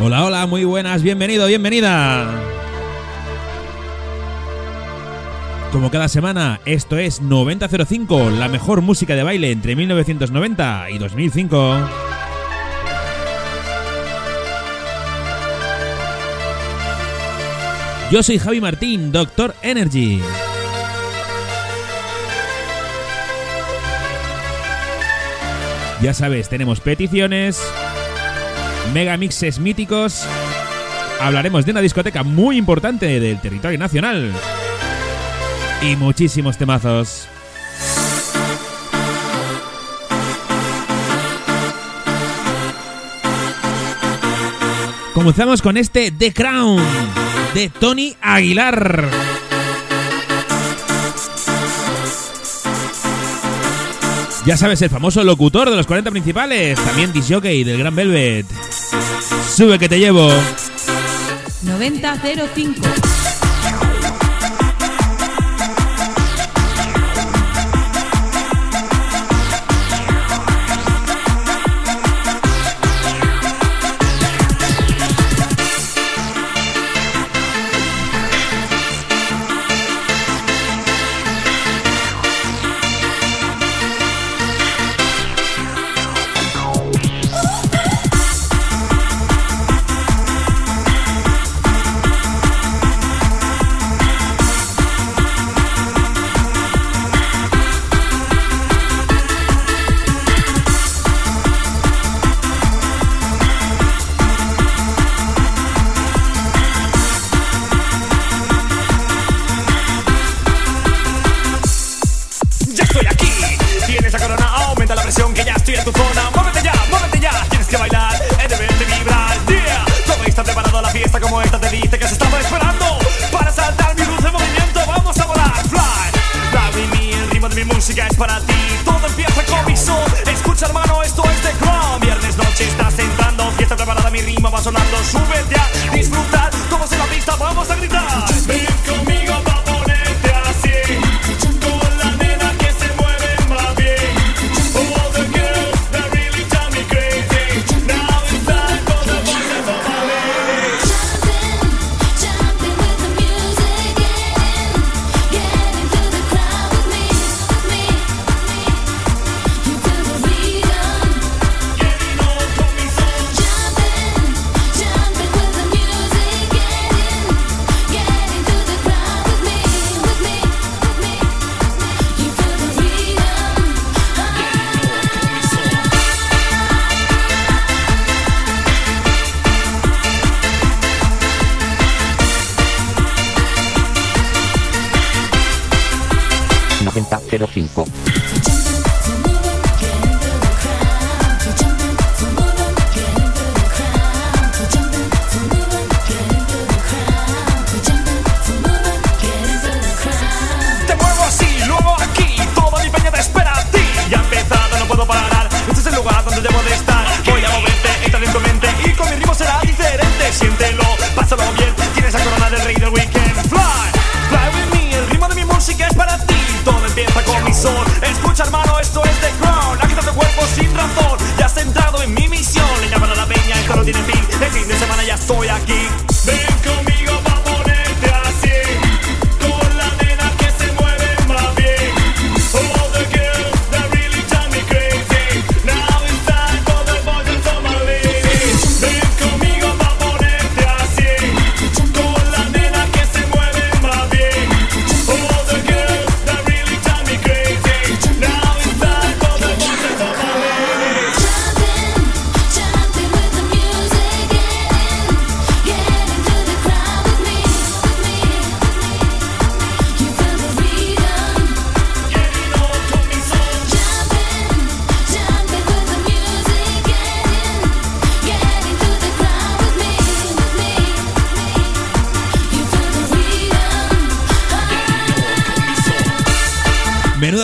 Hola, hola, muy buenas, bienvenido, bienvenida. Como cada semana, esto es 9005, la mejor música de baile entre 1990 y 2005. Yo soy Javi Martín, Doctor Energy. Ya sabes, tenemos peticiones, megamixes míticos, hablaremos de una discoteca muy importante del territorio nacional y muchísimos temazos. Comenzamos con este The Crown de Tony Aguilar. Ya sabes, el famoso locutor de los 40 principales, también disjockey del Gran Velvet. Sube que te llevo. 9005.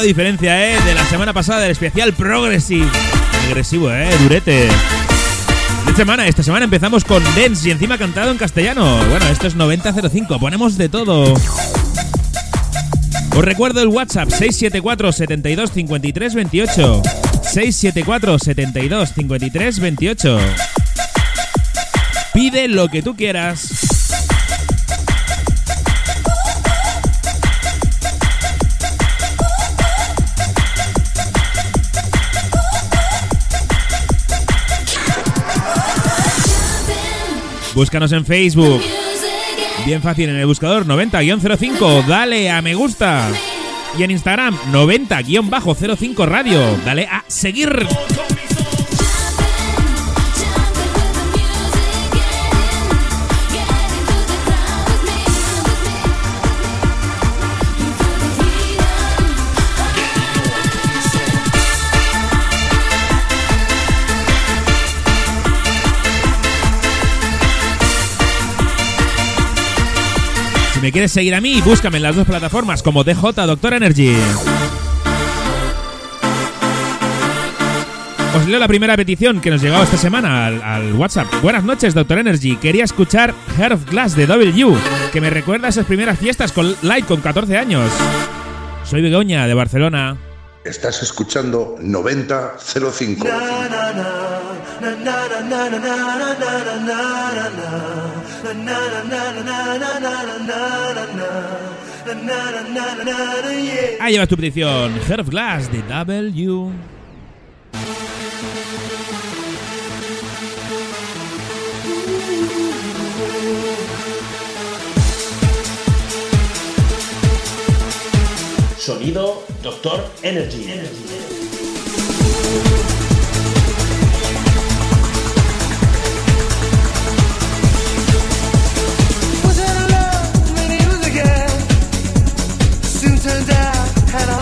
Menuda diferencia, ¿eh? De la semana pasada del especial Progressive. Agresivo, ¿eh? Durete. Esta semana, esta semana empezamos con Dance y encima cantado en castellano. Bueno, esto es 9005, ponemos de todo. Os recuerdo el WhatsApp 674 72 53 28. 674 72 53 28. Pide lo que tú quieras. Búscanos en Facebook. Bien fácil en el buscador 90-05. Dale a me gusta. Y en Instagram 90-05 radio. Dale a seguir. Si me quieres seguir a mí, búscame en las dos plataformas como DJ Doctor Energy. Os leo la primera petición que nos llegó esta semana al, al WhatsApp. Buenas noches, Doctor Energy. Quería escuchar Heart of Glass de W, que me recuerda a esas primeras fiestas con Light con 14 años. Soy Begoña, de Barcelona. Estás escuchando 9005. Ahí llevas tu petición. Of Glass de W. Sonido Doctor Energy. and I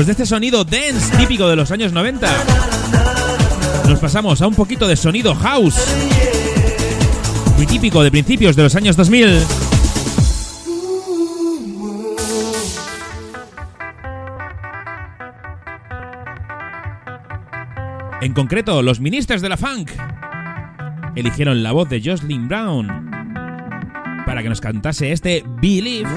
Pues de este sonido dance típico de los años 90, nos pasamos a un poquito de sonido house, muy típico de principios de los años 2000. En concreto, los ministros de la funk eligieron la voz de Jocelyn Brown para que nos cantase este Believe.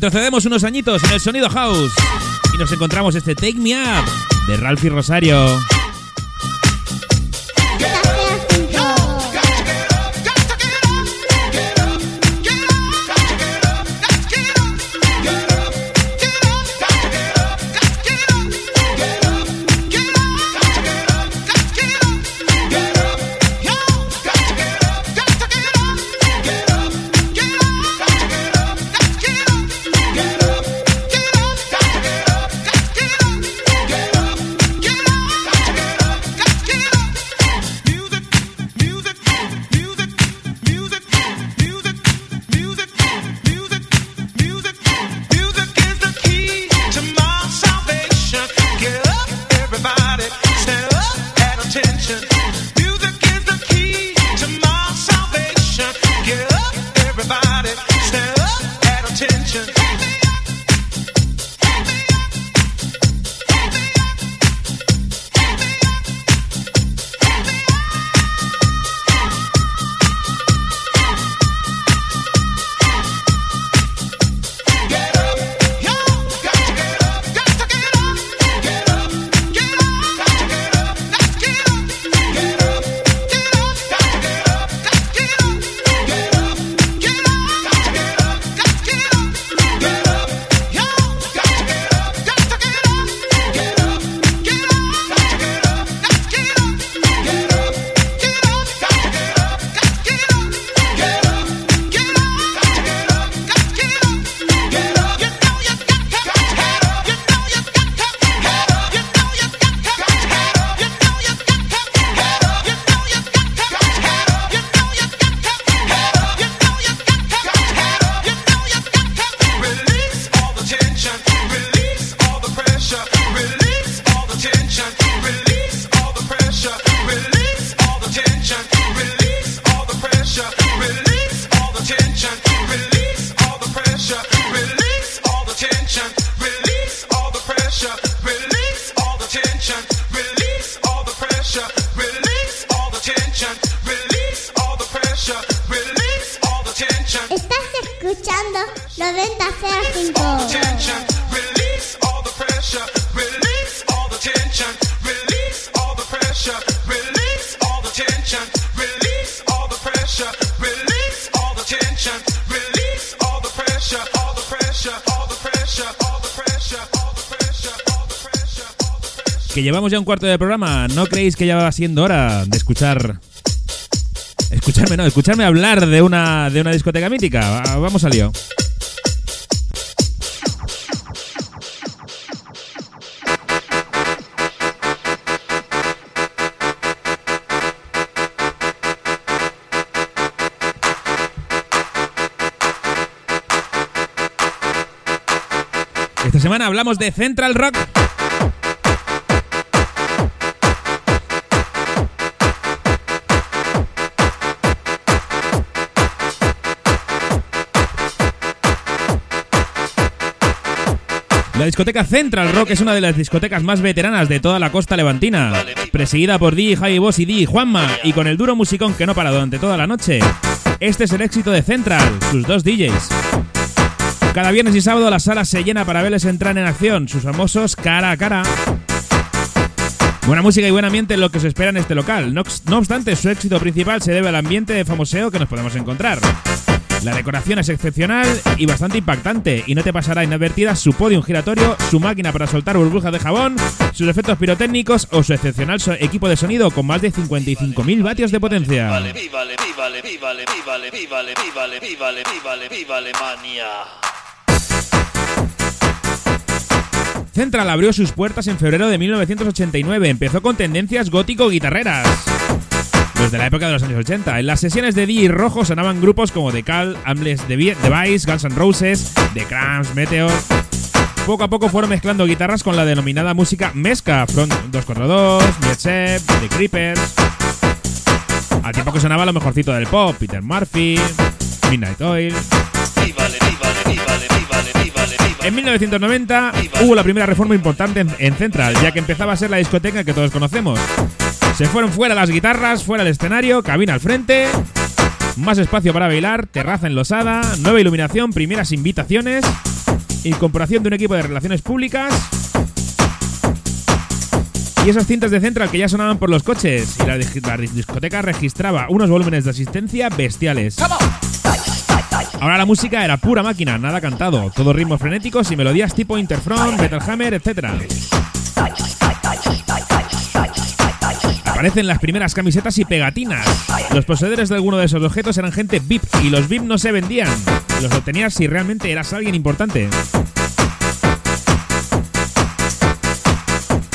Retrocedemos unos añitos en el sonido house y nos encontramos este Take Me Up de Ralphie Rosario. que llevamos ya un cuarto de programa. ¿No creéis que ya va siendo hora de escuchar... Escucharme, no, escucharme hablar de una, de una discoteca mítica? Ah, vamos al lío. Esta semana hablamos de Central Rock. Discoteca Central Rock es una de las discotecas más veteranas de toda la costa levantina, presidida por DJ Javi Boss y DJ Juanma, y con el duro musicón que no para durante toda la noche. Este es el éxito de Central, sus dos DJs. Cada viernes y sábado la sala se llena para verles entrar en acción, sus famosos cara a cara. Buena música y buen ambiente es lo que se espera en este local. No, no obstante, su éxito principal se debe al ambiente de famoseo que nos podemos encontrar. La decoración es excepcional y bastante impactante, y no te pasará inadvertida su podium giratorio, su máquina para soltar burbujas de jabón, sus efectos pirotécnicos o su excepcional equipo de sonido con más de 55.000 vatios de potencia. Central abrió sus puertas en febrero de 1989. Empezó con tendencias gótico-guitarreras. Los de la época de los años 80. En las sesiones de DJ Rojo sonaban grupos como The Cal, Ambles Device, Guns N' Roses, The Cramps, Meteor. Poco a poco fueron mezclando guitarras con la denominada música Mesca, Front 242, Mietchep, The Creepers. Al tiempo que sonaba lo mejorcito del pop, Peter Murphy, Midnight Oil. En 1990 hubo la primera reforma importante en Central, ya que empezaba a ser la discoteca que todos conocemos. Se fueron fuera las guitarras, fuera el escenario, cabina al frente, más espacio para bailar, terraza enlosada, nueva iluminación, primeras invitaciones, incorporación de un equipo de relaciones públicas y esas cintas de Central que ya sonaban por los coches y la, la discoteca registraba unos volúmenes de asistencia bestiales. Ahora la música era pura máquina, nada cantado, todo ritmos frenéticos y melodías tipo Interfront, Metal Hammer, etc. Aparecen las primeras camisetas y pegatinas. Los poseedores de alguno de esos objetos eran gente VIP y los VIP no se vendían. Los obtenías si realmente eras alguien importante.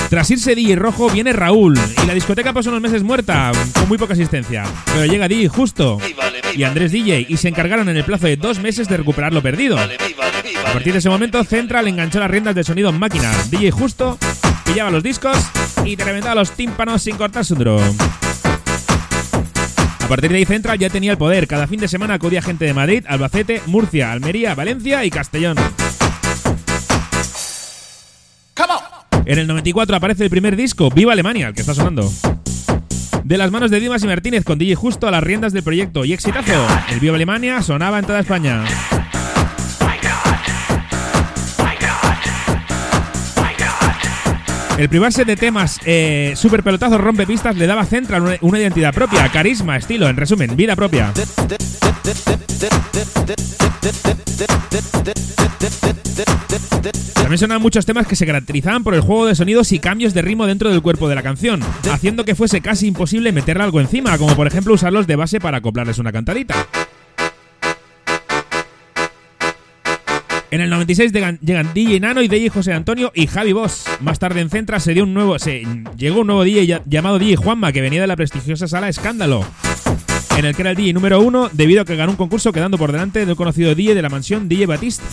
Tras irse DJ Rojo viene Raúl y la discoteca pasó unos meses muerta, con muy poca asistencia. Pero llega DJ Justo y Andrés DJ y se encargaron en el plazo de dos meses de recuperar lo perdido. A partir de ese momento, Central enganchó las riendas de sonido en máquina. DJ Justo pillaba los discos y te reventaba los tímpanos sin cortarse un duro. A partir de ahí, Central ya tenía el poder. Cada fin de semana acudía gente de Madrid, Albacete, Murcia, Almería, Valencia y Castellón. En el 94 aparece el primer disco, Viva Alemania, el que está sonando. De las manos de Dimas y Martínez con DJ Justo a las riendas del proyecto y exitazo. El Viva Alemania sonaba en toda España. El privarse de temas eh, super pelotazos rompe pistas le daba a Central una, una identidad propia, carisma, estilo, en resumen, vida propia. También sonaban muchos temas que se caracterizaban por el juego de sonidos y cambios de ritmo dentro del cuerpo de la canción, haciendo que fuese casi imposible meterle algo encima, como por ejemplo usarlos de base para acoplarles una cantadita. En el 96 llegan, llegan DJ Nano y DJ José Antonio y Javi Boss. Más tarde en Centra se dio un nuevo, se llegó un nuevo DJ llamado DJ Juanma que venía de la prestigiosa sala Escándalo, en el que era el DJ número uno debido a que ganó un concurso quedando por delante del conocido DJ de la mansión DJ Batiste.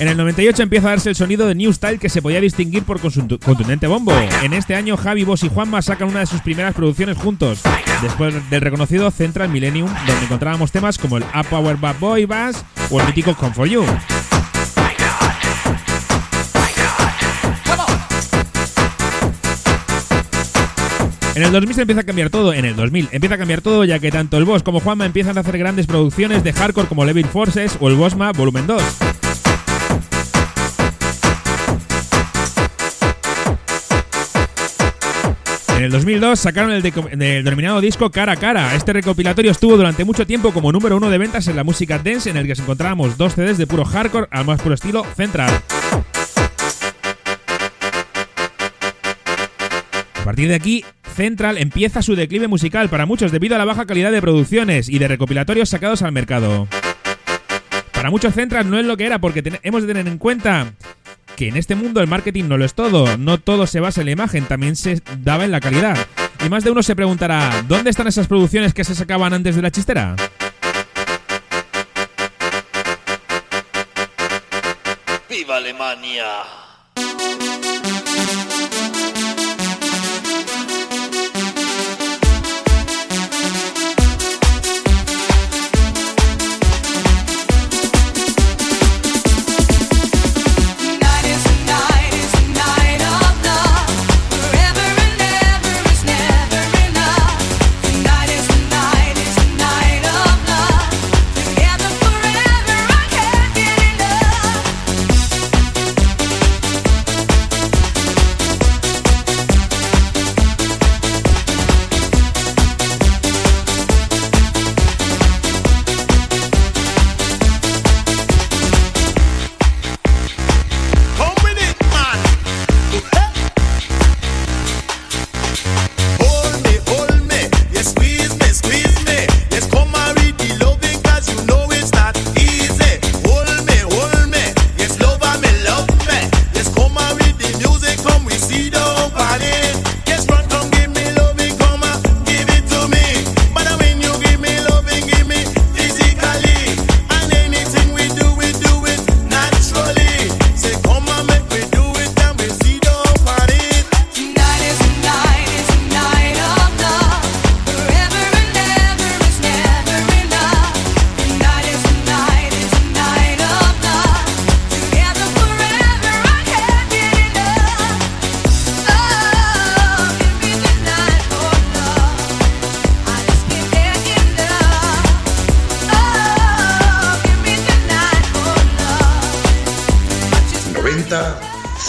En el 98 empieza a darse el sonido de New Style que se podía distinguir por contundente bombo. En este año Javi, Boss y Juanma sacan una de sus primeras producciones juntos, después del reconocido Central Millennium, donde encontrábamos temas como el Up Power Bad Boy Bass o el mítico Come For You. En el 2000 se empieza a cambiar todo, en el 2000 empieza a cambiar todo ya que tanto el Boss como Juanma empiezan a hacer grandes producciones de hardcore como Levin Forces o el Bosma Volumen 2. En el 2002 sacaron el, el denominado disco Cara a Cara. Este recopilatorio estuvo durante mucho tiempo como número uno de ventas en la música dance, en el que encontrábamos dos CDs de puro hardcore al más puro estilo Central. A partir de aquí, Central empieza su declive musical para muchos debido a la baja calidad de producciones y de recopilatorios sacados al mercado. Para muchos Central no es lo que era porque hemos de tener en cuenta que en este mundo el marketing no lo es todo, no todo se basa en la imagen, también se daba en la calidad. Y más de uno se preguntará, ¿dónde están esas producciones que se sacaban antes de la chistera? ¡Viva Alemania!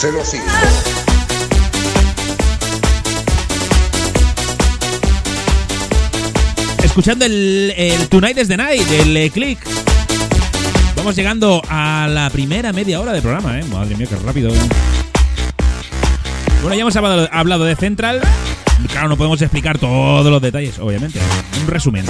05. escuchando el, el, Tonight is the Night, el eh, click. Vamos llegando a la primera media hora de programa, ¿eh? Madre mía, qué rápido. Bueno, ya hemos hablado de Central. Claro, no podemos explicar todos los detalles, obviamente. Un resumen.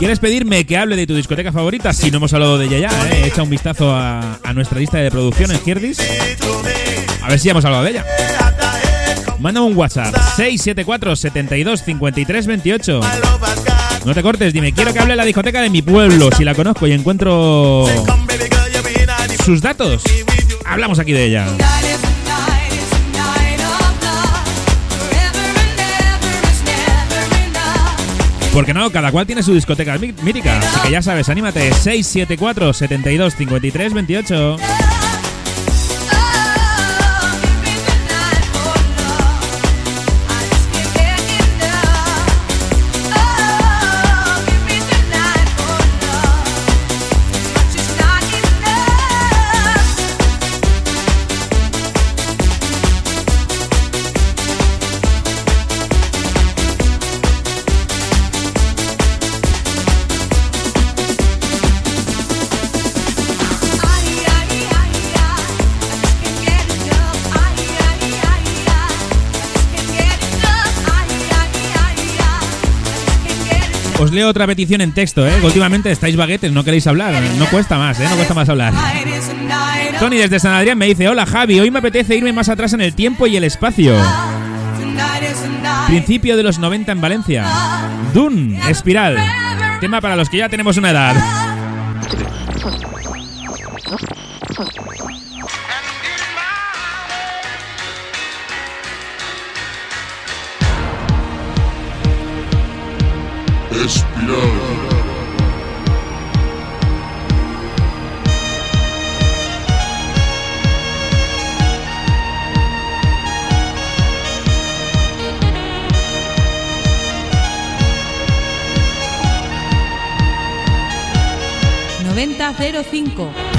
¿Quieres pedirme que hable de tu discoteca favorita? Si no hemos hablado de ella ya, ¿eh? Echa un vistazo a, nuestra lista de producción en Girdis. A ver si ya hemos hablado de ella. Mándame un WhatsApp 674 72 53 28. No te cortes, dime, quiero que hable de la discoteca de mi pueblo, si la conozco y encuentro sus datos. Hablamos aquí de ella. Porque no, cada cual tiene su discoteca mí- mítica. Así que ya sabes, anímate 674 72 53 28. Os leo otra petición en texto, ¿eh? Últimamente estáis baguetes, no queréis hablar. No cuesta más, ¿eh? No cuesta más hablar. Tony desde San Adrián me dice, hola Javi, hoy me apetece irme más atrás en el tiempo y el espacio. Principio de los 90 en Valencia. Dune, Espiral. Tema para los que ya tenemos una edad. 05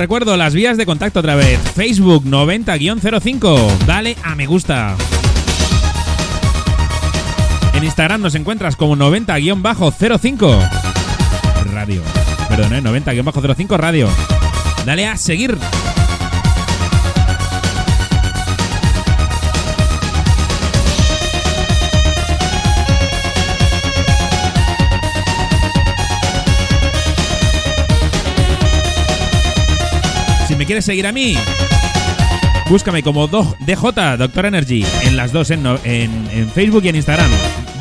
recuerdo las vías de contacto otra vez. Facebook 90-05. Dale a me gusta. En Instagram nos encuentras como 90-05 radio. Perdón, ¿eh? 90-05 radio. Dale a seguir. Quieres seguir a mí, búscame como do- DJ Doctor Energy en las dos, en, en Facebook y en Instagram.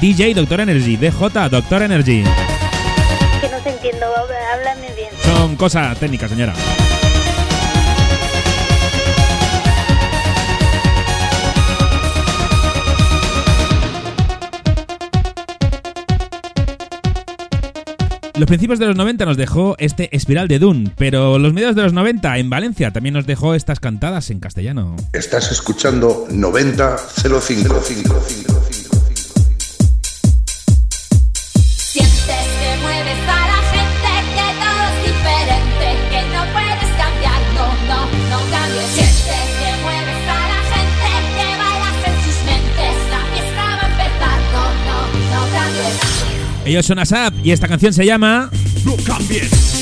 DJ Doctor Energy, DJ Doctor Energy. Que no te entiendo, háblame bien. Son cosas técnicas, señora. Los principios de los 90 nos dejó este Espiral de Dune, pero los medios de los 90 en Valencia también nos dejó estas cantadas en castellano. Estás escuchando 90 0555. Ellos son ASAP y esta canción se llama No cambies.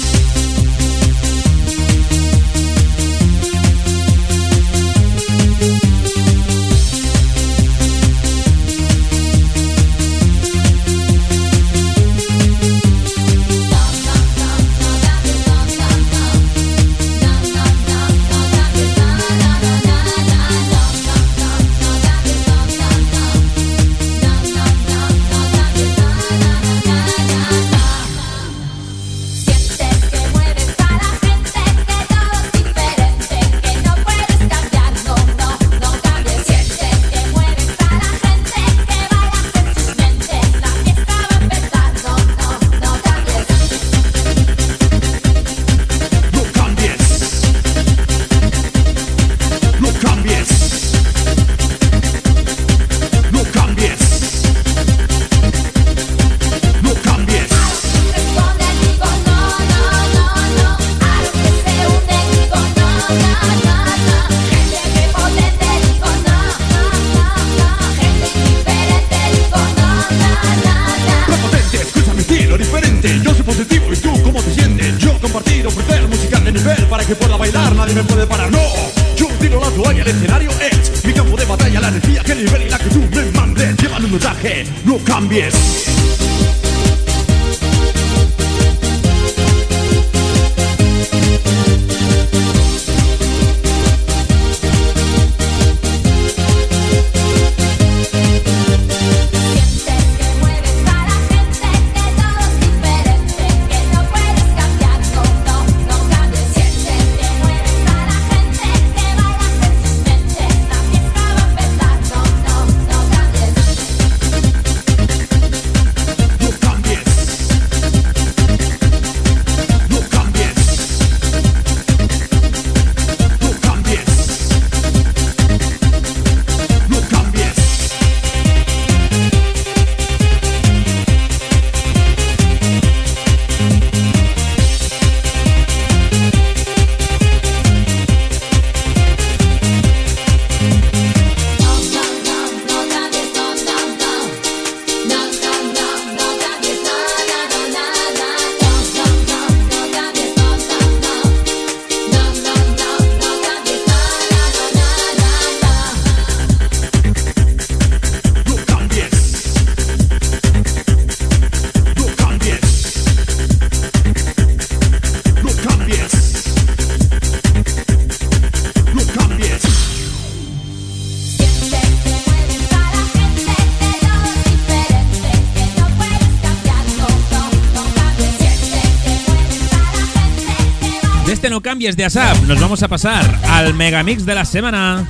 no cambies de ASAP. Nos vamos a pasar al megamix de la semana.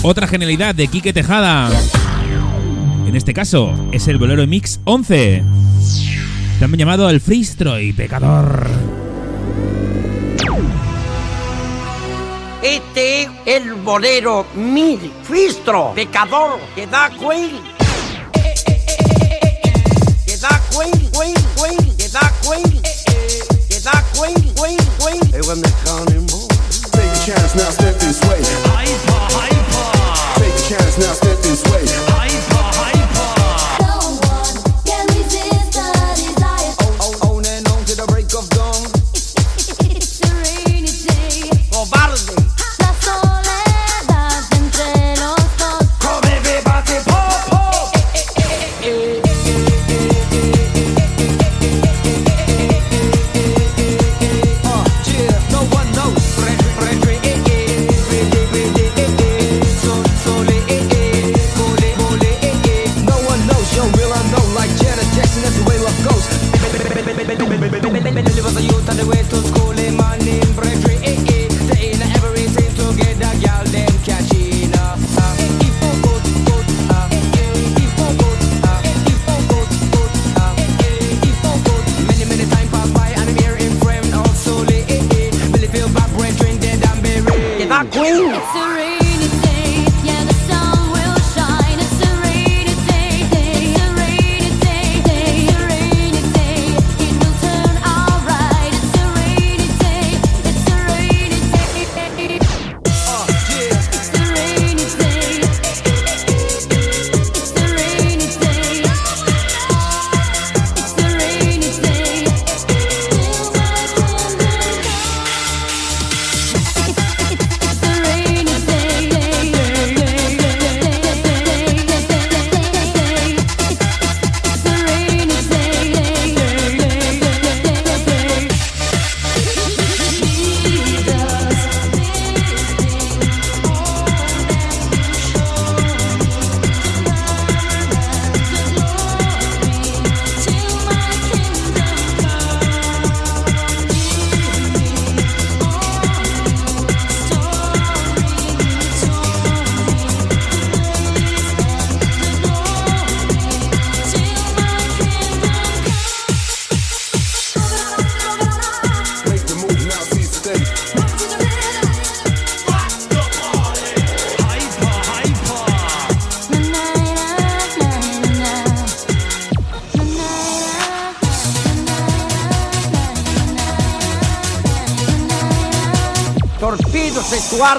Otra genialidad de Quique Tejada. En este caso, es el bolero Mix 11. También llamado el Freestroy Pecador. Este el bolero, mil, fistro, pecador, que da cuello. efectuar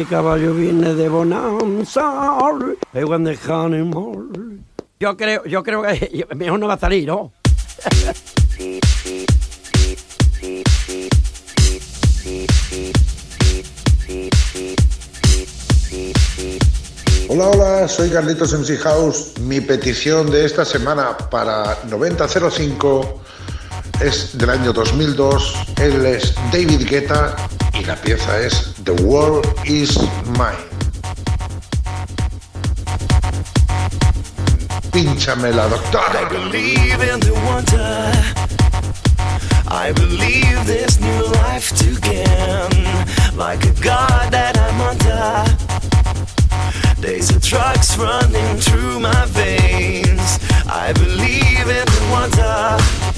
Siete caballos viene de Bonanza. The honeymoon. Yo creo, yo creo que mejor no va a salir, ¿no? Hola, hola, soy Carlitos MC. Mi petición de esta semana para 9005 es del año 2002. Él es David Guetta y la pieza es The World Is Mine. Pínchamela, doctor. I believe in the wonder. I believe this new life. Like a god that I'm under. Of drugs running through my veins. I believe in the wonder.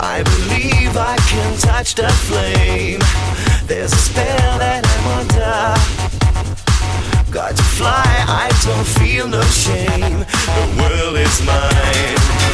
I believe I can touch the flame. There's a spell that I'm under. Got to fly, I don't feel no shame. The world is mine.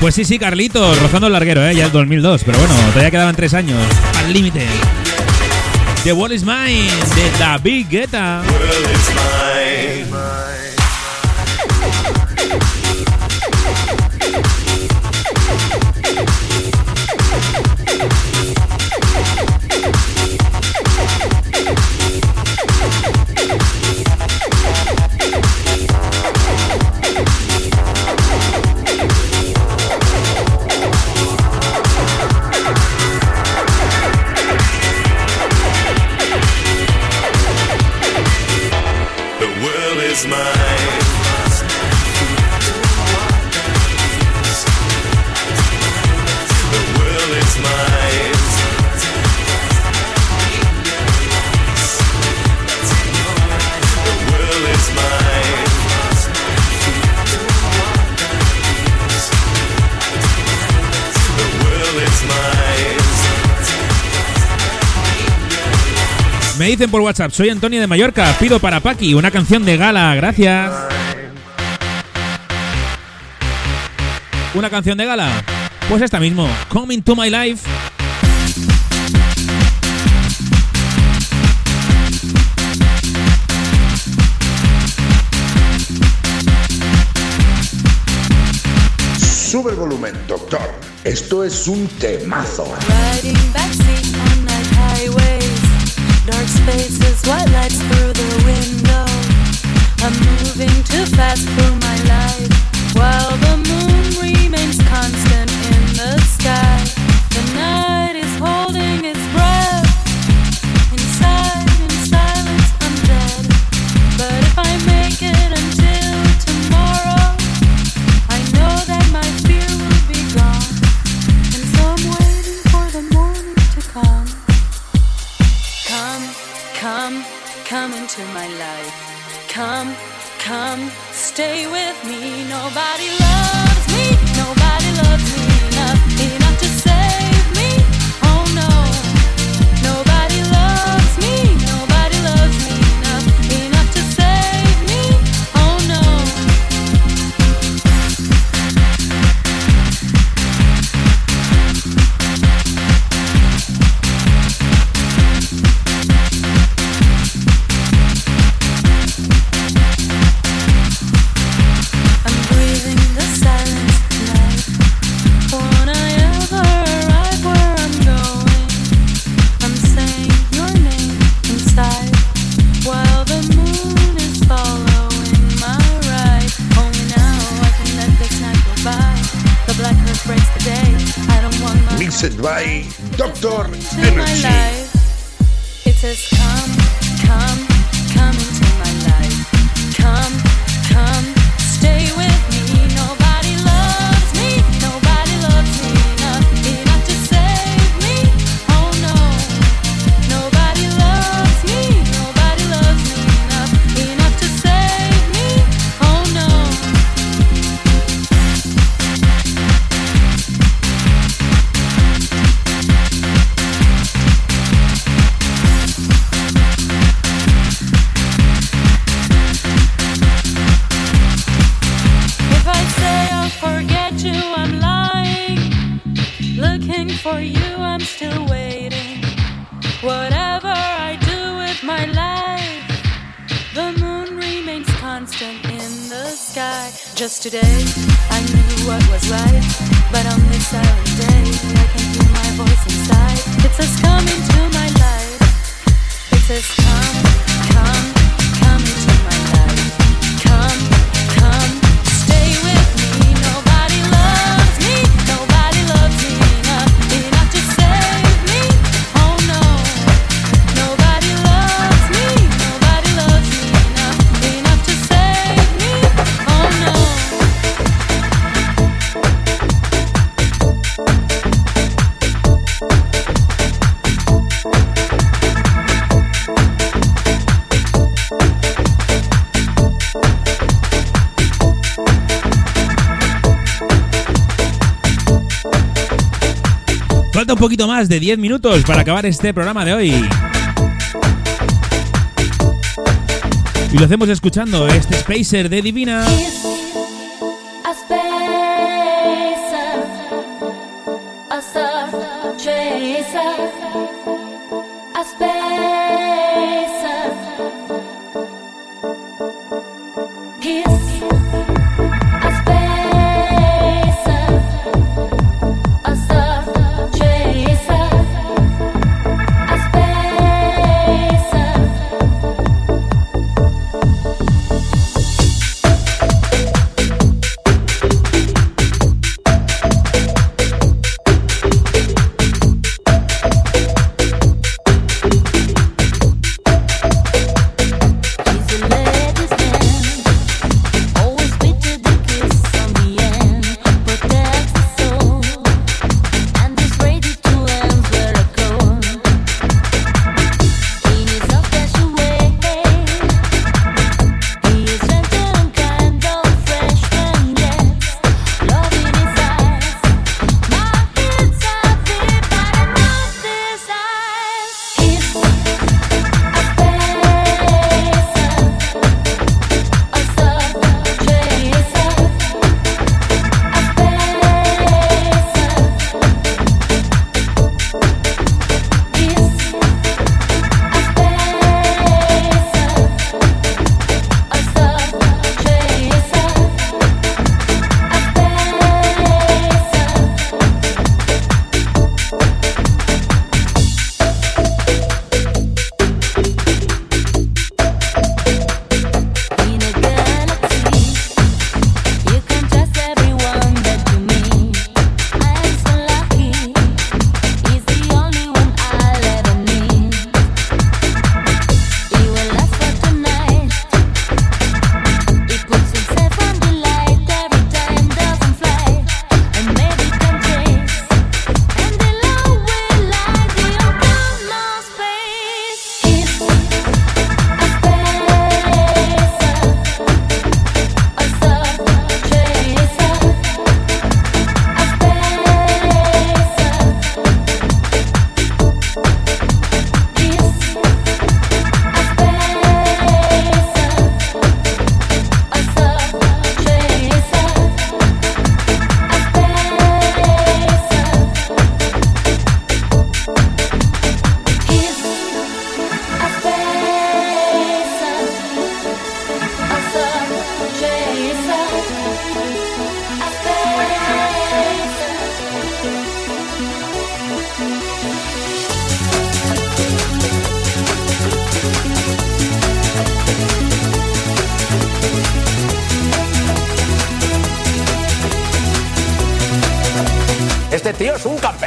Pues sí, sí, Carlitos, rozando el larguero, ¿eh? ya el 2002, pero bueno, todavía quedaban tres años al límite. The Wall is Mine, de David Guetta. world is mine. Dicen por WhatsApp, soy Antonio de Mallorca, pido para Paki una canción de gala, gracias. ¿Una canción de gala? Pues esta mismo, Coming to My Life. Sube el volumen, doctor. Esto es un temazo. Riding backseat dark spaces, white lights through the window. I'm moving too fast for my life, while the moon remains constant in the sky. Come, into my life. Come, come, stay with me. Nobody loves me, constant in the sky. Just today, I knew what was right, but on this silent day, I can hear my voice inside. It says, "Come into my life." It says, "Come." un poquito más de 10 minutos para acabar este programa de hoy. Y lo hacemos escuchando este Spacer de Divina. Este tío es un campeón.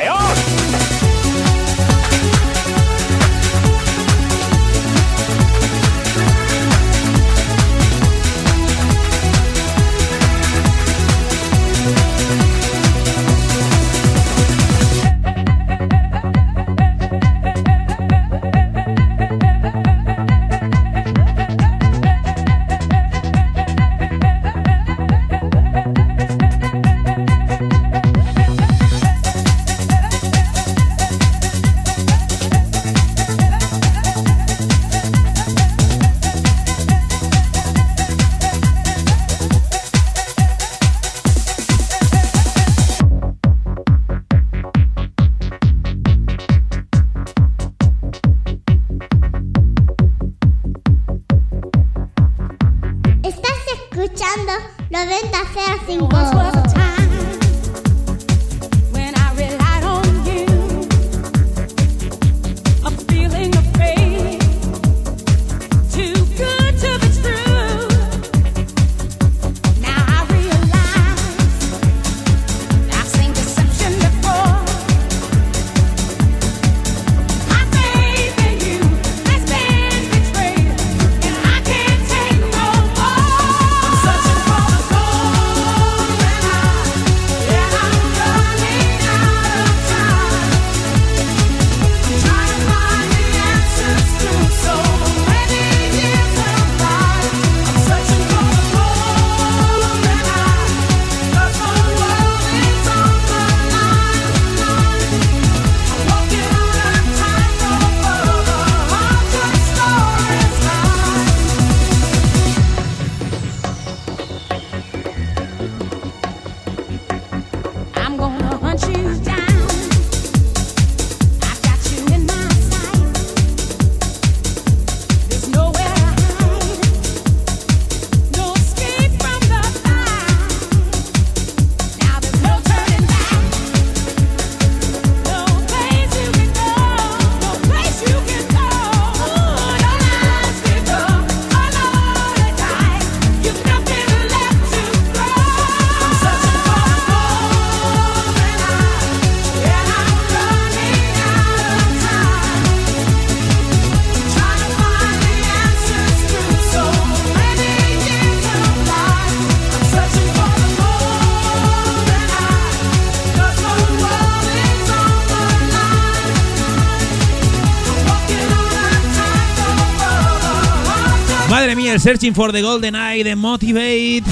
Searching for the Golden Eye de Motivate.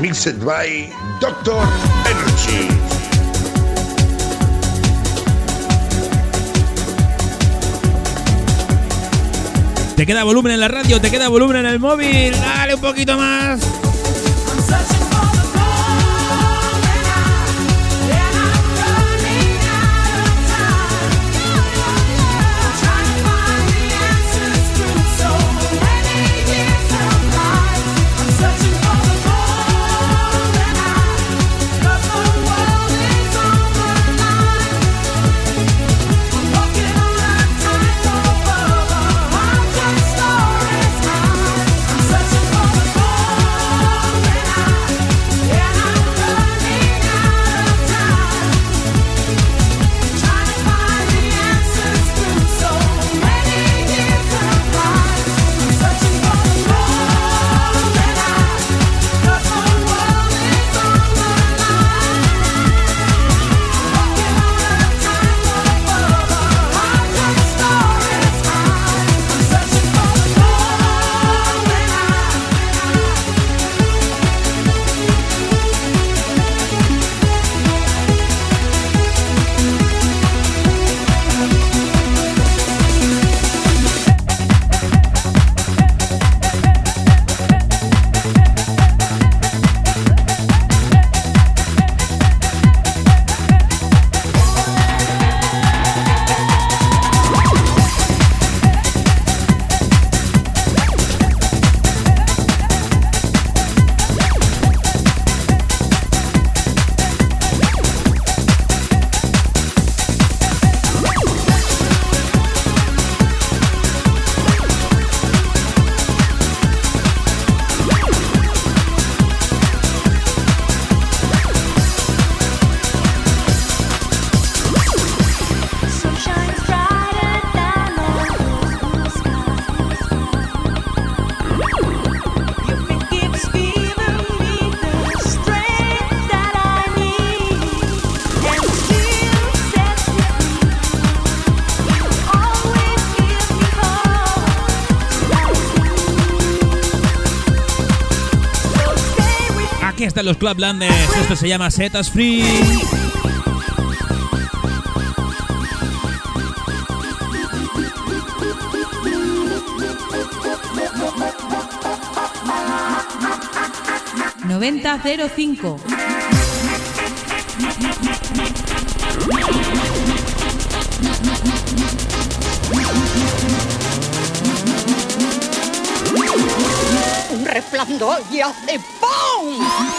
Mixed by Dr. Energy. Te queda volumen en la radio, te queda volumen en el móvil. Dale un poquito más. están los Clublandes. Esto se llama Setas Free. ...9005... Un resplandor y hace ¡pum!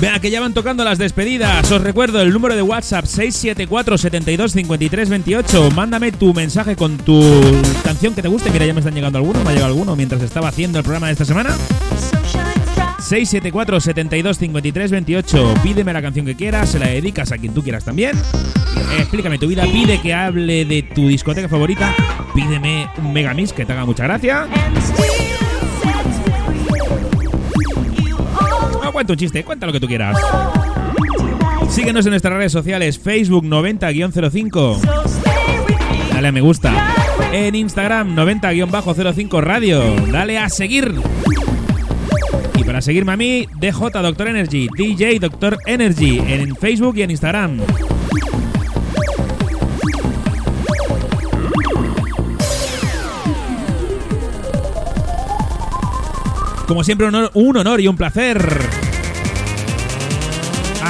Venga, que ya van tocando las despedidas. Os recuerdo el número de WhatsApp 674 72 53 28. Mándame tu mensaje con tu canción que te guste. Mira, ya me están llegando algunos. Me ha llegado alguno mientras estaba haciendo el programa de esta semana. 674 72 53 28. Pídeme la canción que quieras, se la dedicas a quien tú quieras también. Explícame tu vida, pide que hable de tu discoteca favorita. Pídeme un megamix que te haga mucha gracia. Cuenta un chiste, cuenta lo que tú quieras. Síguenos en nuestras redes sociales, Facebook 90-05. Dale a me gusta. En Instagram 90-05 Radio. Dale a seguir. Y para seguirme a mí, DJ Doctor Energy, DJ Doctor Energy, en Facebook y en Instagram. Como siempre, un honor, un honor y un placer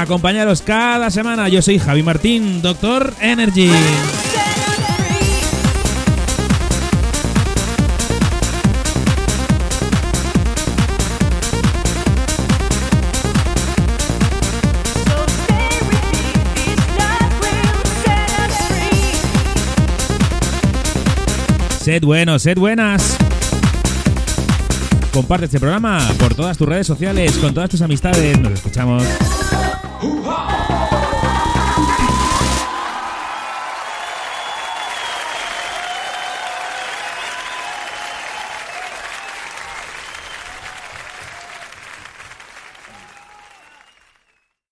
acompañaros cada semana. Yo soy Javi Martín, Doctor Energy. Sed buenos, sed buenas. Comparte este programa por todas tus redes sociales, con todas tus amistades. Nos escuchamos.